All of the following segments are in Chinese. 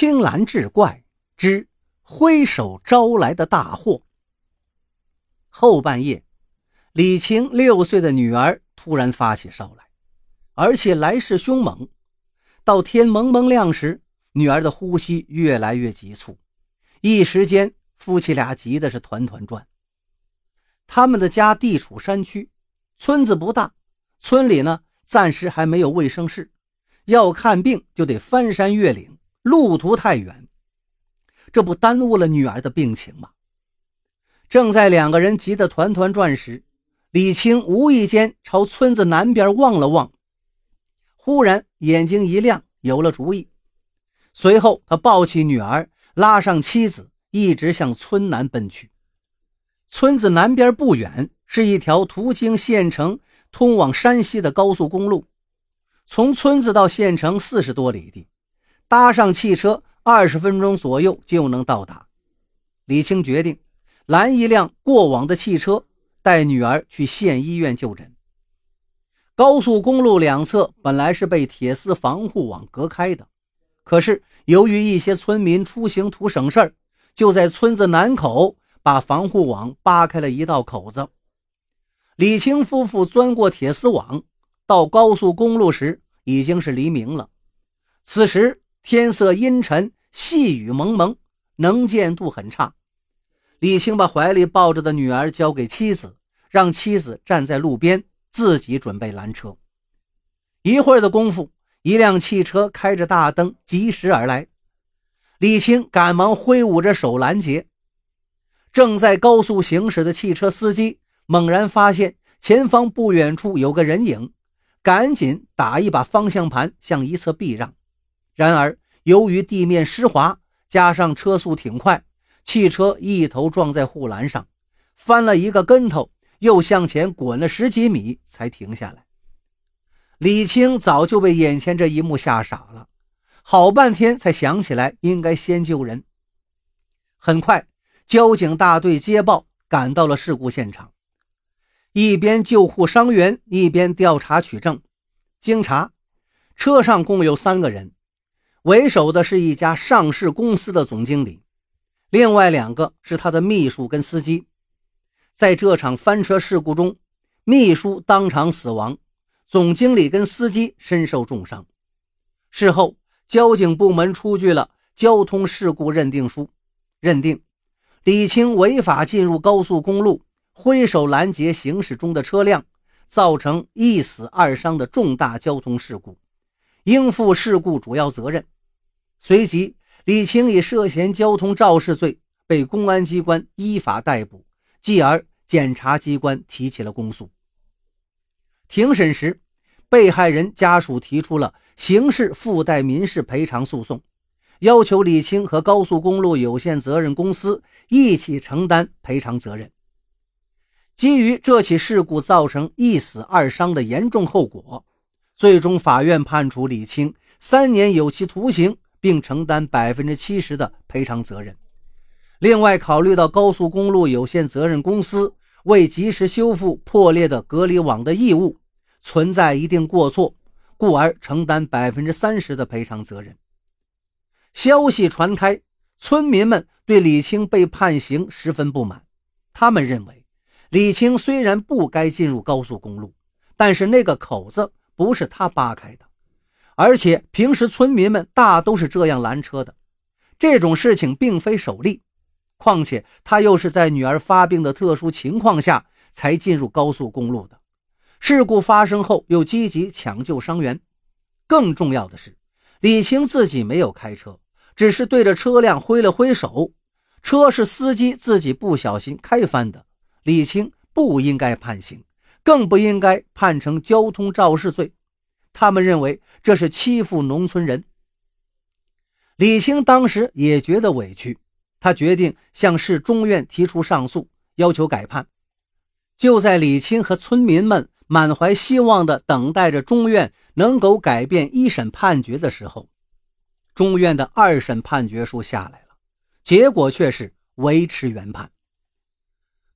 青蓝志怪之挥手招来的大祸。后半夜，李青六岁的女儿突然发起烧来，而且来势凶猛。到天蒙蒙亮时，女儿的呼吸越来越急促，一时间夫妻俩急的是团团转。他们的家地处山区，村子不大，村里呢暂时还没有卫生室，要看病就得翻山越岭。路途太远，这不耽误了女儿的病情吗？正在两个人急得团团转时，李青无意间朝村子南边望了望，忽然眼睛一亮，有了主意。随后，他抱起女儿，拉上妻子，一直向村南奔去。村子南边不远是一条途经县城、通往山西的高速公路，从村子到县城四十多里地。搭上汽车，二十分钟左右就能到达。李青决定拦一辆过往的汽车，带女儿去县医院就诊。高速公路两侧本来是被铁丝防护网隔开的，可是由于一些村民出行图省事儿，就在村子南口把防护网扒开了一道口子。李青夫妇钻过铁丝网，到高速公路时已经是黎明了。此时。天色阴沉，细雨蒙蒙，能见度很差。李青把怀里抱着的女儿交给妻子，让妻子站在路边，自己准备拦车。一会儿的功夫，一辆汽车开着大灯疾驶而来，李青赶忙挥舞着手拦截。正在高速行驶的汽车司机猛然发现前方不远处有个人影，赶紧打一把方向盘向一侧避让。然而，由于地面湿滑，加上车速挺快，汽车一头撞在护栏上，翻了一个跟头，又向前滚了十几米才停下来。李青早就被眼前这一幕吓傻了，好半天才想起来应该先救人。很快，交警大队接报赶到了事故现场，一边救护伤员，一边调查取证。经查，车上共有三个人。为首的是一家上市公司的总经理，另外两个是他的秘书跟司机。在这场翻车事故中，秘书当场死亡，总经理跟司机身受重伤。事后，交警部门出具了交通事故认定书，认定李青违法进入高速公路，挥手拦截行驶中的车辆，造成一死二伤的重大交通事故，应负事故主要责任。随即，李青以涉嫌交通肇事罪被公安机关依法逮捕，继而检察机关提起了公诉。庭审时，被害人家属提出了刑事附带民事赔偿诉讼，要求李青和高速公路有限责任公司一起承担赔偿责任。基于这起事故造成一死二伤的严重后果，最终法院判处李青三年有期徒刑。并承担百分之七十的赔偿责任。另外，考虑到高速公路有限责任公司未及时修复破裂的隔离网的义务存在一定过错，故而承担百分之三十的赔偿责任。消息传开，村民们对李青被判刑十分不满。他们认为，李青虽然不该进入高速公路，但是那个口子不是他扒开的。而且平时村民们大都是这样拦车的，这种事情并非首例。况且他又是在女儿发病的特殊情况下才进入高速公路的，事故发生后又积极抢救伤员。更重要的是，李青自己没有开车，只是对着车辆挥了挥手，车是司机自己不小心开翻的。李青不应该判刑，更不应该判成交通肇事罪。他们认为这是欺负农村人。李青当时也觉得委屈，他决定向市中院提出上诉，要求改判。就在李青和村民们满怀希望地等待着中院能够改变一审判决的时候，中院的二审判决书下来了，结果却是维持原判。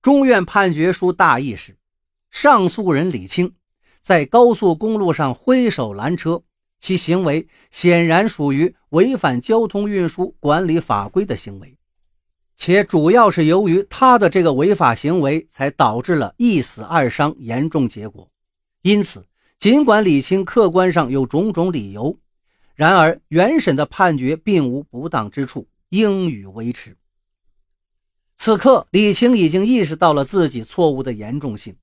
中院判决书大意是：上诉人李青。在高速公路上挥手拦车，其行为显然属于违反交通运输管理法规的行为，且主要是由于他的这个违法行为，才导致了一死二伤严重结果。因此，尽管李青客观上有种种理由，然而原审的判决并无不当之处，应予维持。此刻，李青已经意识到了自己错误的严重性，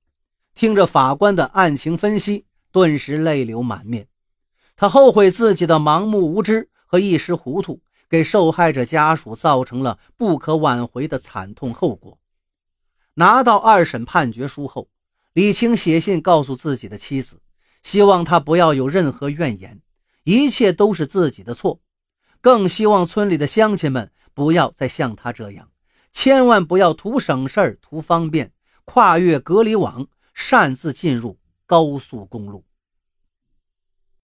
听着法官的案情分析，顿时泪流满面。他后悔自己的盲目无知和一时糊涂，给受害者家属造成了不可挽回的惨痛后果。拿到二审判决书后，李青写信告诉自己的妻子，希望他不要有任何怨言，一切都是自己的错，更希望村里的乡亲们不要再像他这样，千万不要图省事儿、图方便，跨越隔离网，擅自进入高速公路。